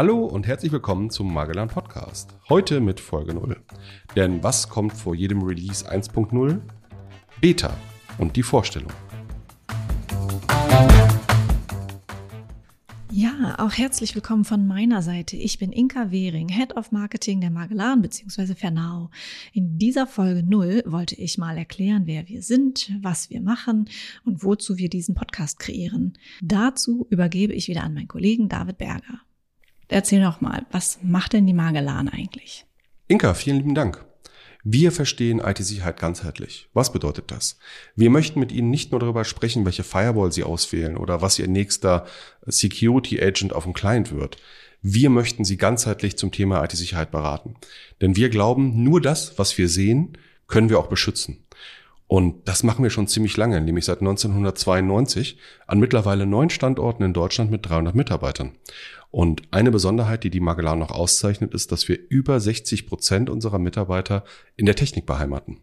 Hallo und herzlich willkommen zum Magellan Podcast. Heute mit Folge 0. Denn was kommt vor jedem Release 1.0? Beta und die Vorstellung. Ja, auch herzlich willkommen von meiner Seite. Ich bin Inka Wehring, Head of Marketing der Magellan bzw. Fernau. In dieser Folge 0 wollte ich mal erklären, wer wir sind, was wir machen und wozu wir diesen Podcast kreieren. Dazu übergebe ich wieder an meinen Kollegen David Berger. Erzähl doch mal, was macht denn die Magellan eigentlich? Inka, vielen lieben Dank. Wir verstehen IT-Sicherheit ganzheitlich. Was bedeutet das? Wir möchten mit Ihnen nicht nur darüber sprechen, welche Firewall Sie auswählen oder was Ihr nächster Security Agent auf dem Client wird. Wir möchten Sie ganzheitlich zum Thema IT-Sicherheit beraten. Denn wir glauben, nur das, was wir sehen, können wir auch beschützen. Und das machen wir schon ziemlich lange, nämlich seit 1992 an mittlerweile neun Standorten in Deutschland mit 300 Mitarbeitern. Und eine Besonderheit, die die Magellan noch auszeichnet, ist, dass wir über 60 Prozent unserer Mitarbeiter in der Technik beheimaten.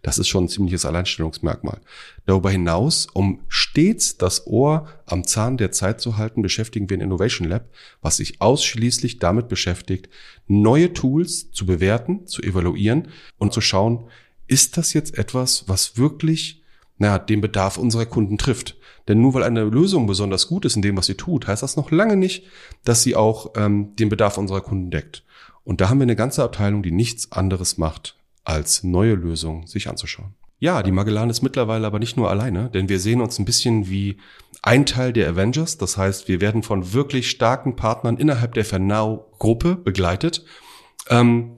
Das ist schon ein ziemliches Alleinstellungsmerkmal. Darüber hinaus, um stets das Ohr am Zahn der Zeit zu halten, beschäftigen wir ein Innovation Lab, was sich ausschließlich damit beschäftigt, neue Tools zu bewerten, zu evaluieren und zu schauen, ist das jetzt etwas, was wirklich naja, den Bedarf unserer Kunden trifft. Denn nur weil eine Lösung besonders gut ist in dem, was sie tut, heißt das noch lange nicht, dass sie auch ähm, den Bedarf unserer Kunden deckt. Und da haben wir eine ganze Abteilung, die nichts anderes macht, als neue Lösungen sich anzuschauen. Ja, die Magellan ist mittlerweile aber nicht nur alleine, denn wir sehen uns ein bisschen wie ein Teil der Avengers. Das heißt, wir werden von wirklich starken Partnern innerhalb der Fernau-Gruppe begleitet. Ähm,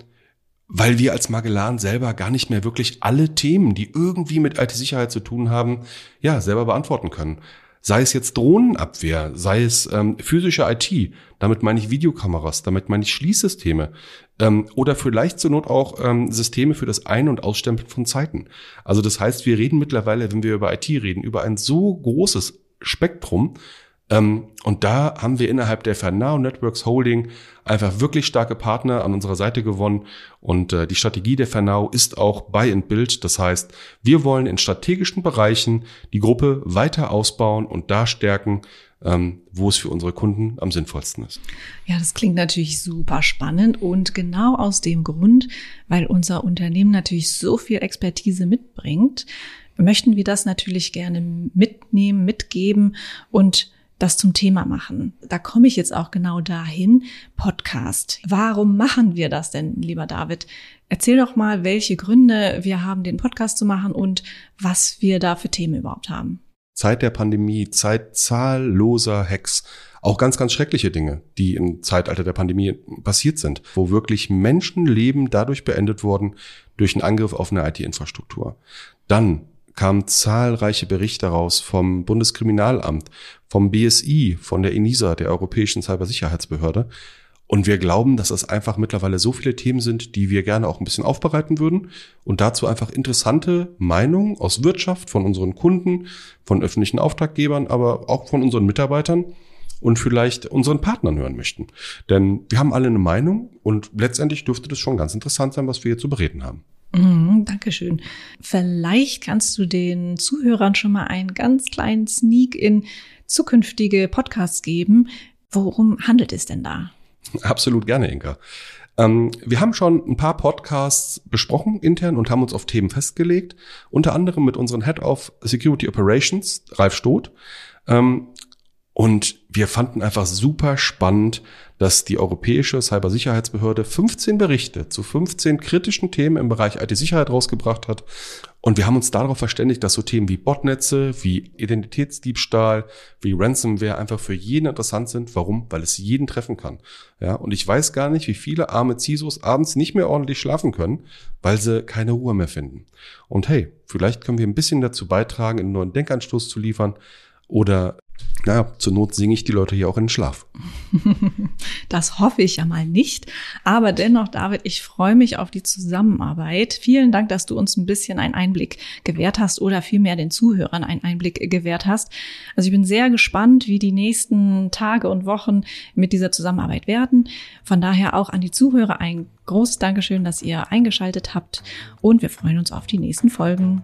weil wir als Magellan selber gar nicht mehr wirklich alle Themen, die irgendwie mit IT-Sicherheit zu tun haben, ja, selber beantworten können. Sei es jetzt Drohnenabwehr, sei es ähm, physische IT, damit meine ich Videokameras, damit meine ich Schließsysteme ähm, oder vielleicht zur Not auch ähm, Systeme für das Ein- und Ausstempeln von Zeiten. Also das heißt, wir reden mittlerweile, wenn wir über IT reden, über ein so großes Spektrum, und da haben wir innerhalb der Fernao Networks Holding einfach wirklich starke Partner an unserer Seite gewonnen. Und äh, die Strategie der Fernao ist auch Buy and Build. Das heißt, wir wollen in strategischen Bereichen die Gruppe weiter ausbauen und da stärken, ähm, wo es für unsere Kunden am sinnvollsten ist. Ja, das klingt natürlich super spannend und genau aus dem Grund, weil unser Unternehmen natürlich so viel Expertise mitbringt, möchten wir das natürlich gerne mitnehmen, mitgeben und das zum Thema machen. Da komme ich jetzt auch genau dahin. Podcast. Warum machen wir das denn, lieber David? Erzähl doch mal, welche Gründe wir haben, den Podcast zu machen und was wir da für Themen überhaupt haben. Zeit der Pandemie, Zeit zahlloser Hacks, auch ganz, ganz schreckliche Dinge, die im Zeitalter der Pandemie passiert sind, wo wirklich Menschenleben dadurch beendet wurden durch einen Angriff auf eine IT-Infrastruktur. Dann kamen zahlreiche Berichte raus vom Bundeskriminalamt, vom BSI, von der ENISA, der Europäischen Cybersicherheitsbehörde. Und wir glauben, dass es einfach mittlerweile so viele Themen sind, die wir gerne auch ein bisschen aufbereiten würden und dazu einfach interessante Meinungen aus Wirtschaft, von unseren Kunden, von öffentlichen Auftraggebern, aber auch von unseren Mitarbeitern und vielleicht unseren Partnern hören möchten. Denn wir haben alle eine Meinung und letztendlich dürfte das schon ganz interessant sein, was wir hier zu bereden haben. Mhm, Dankeschön. Vielleicht kannst du den Zuhörern schon mal einen ganz kleinen Sneak in zukünftige Podcasts geben. Worum handelt es denn da? Absolut gerne, Inka. Ähm, wir haben schon ein paar Podcasts besprochen intern und haben uns auf Themen festgelegt. Unter anderem mit unserem Head of Security Operations, Ralf Stoth. Ähm, und wir fanden einfach super spannend, dass die Europäische Cybersicherheitsbehörde 15 Berichte zu 15 kritischen Themen im Bereich IT-Sicherheit rausgebracht hat. Und wir haben uns darauf verständigt, dass so Themen wie Botnetze, wie Identitätsdiebstahl, wie Ransomware einfach für jeden interessant sind. Warum? Weil es jeden treffen kann. Ja, und ich weiß gar nicht, wie viele arme CISOs abends nicht mehr ordentlich schlafen können, weil sie keine Ruhe mehr finden. Und hey, vielleicht können wir ein bisschen dazu beitragen, einen neuen Denkanstoß zu liefern oder naja, zur Not singe ich die Leute hier auch in den Schlaf. Das hoffe ich ja mal nicht. Aber dennoch, David, ich freue mich auf die Zusammenarbeit. Vielen Dank, dass du uns ein bisschen einen Einblick gewährt hast oder vielmehr den Zuhörern einen Einblick gewährt hast. Also ich bin sehr gespannt, wie die nächsten Tage und Wochen mit dieser Zusammenarbeit werden. Von daher auch an die Zuhörer ein großes Dankeschön, dass ihr eingeschaltet habt und wir freuen uns auf die nächsten Folgen.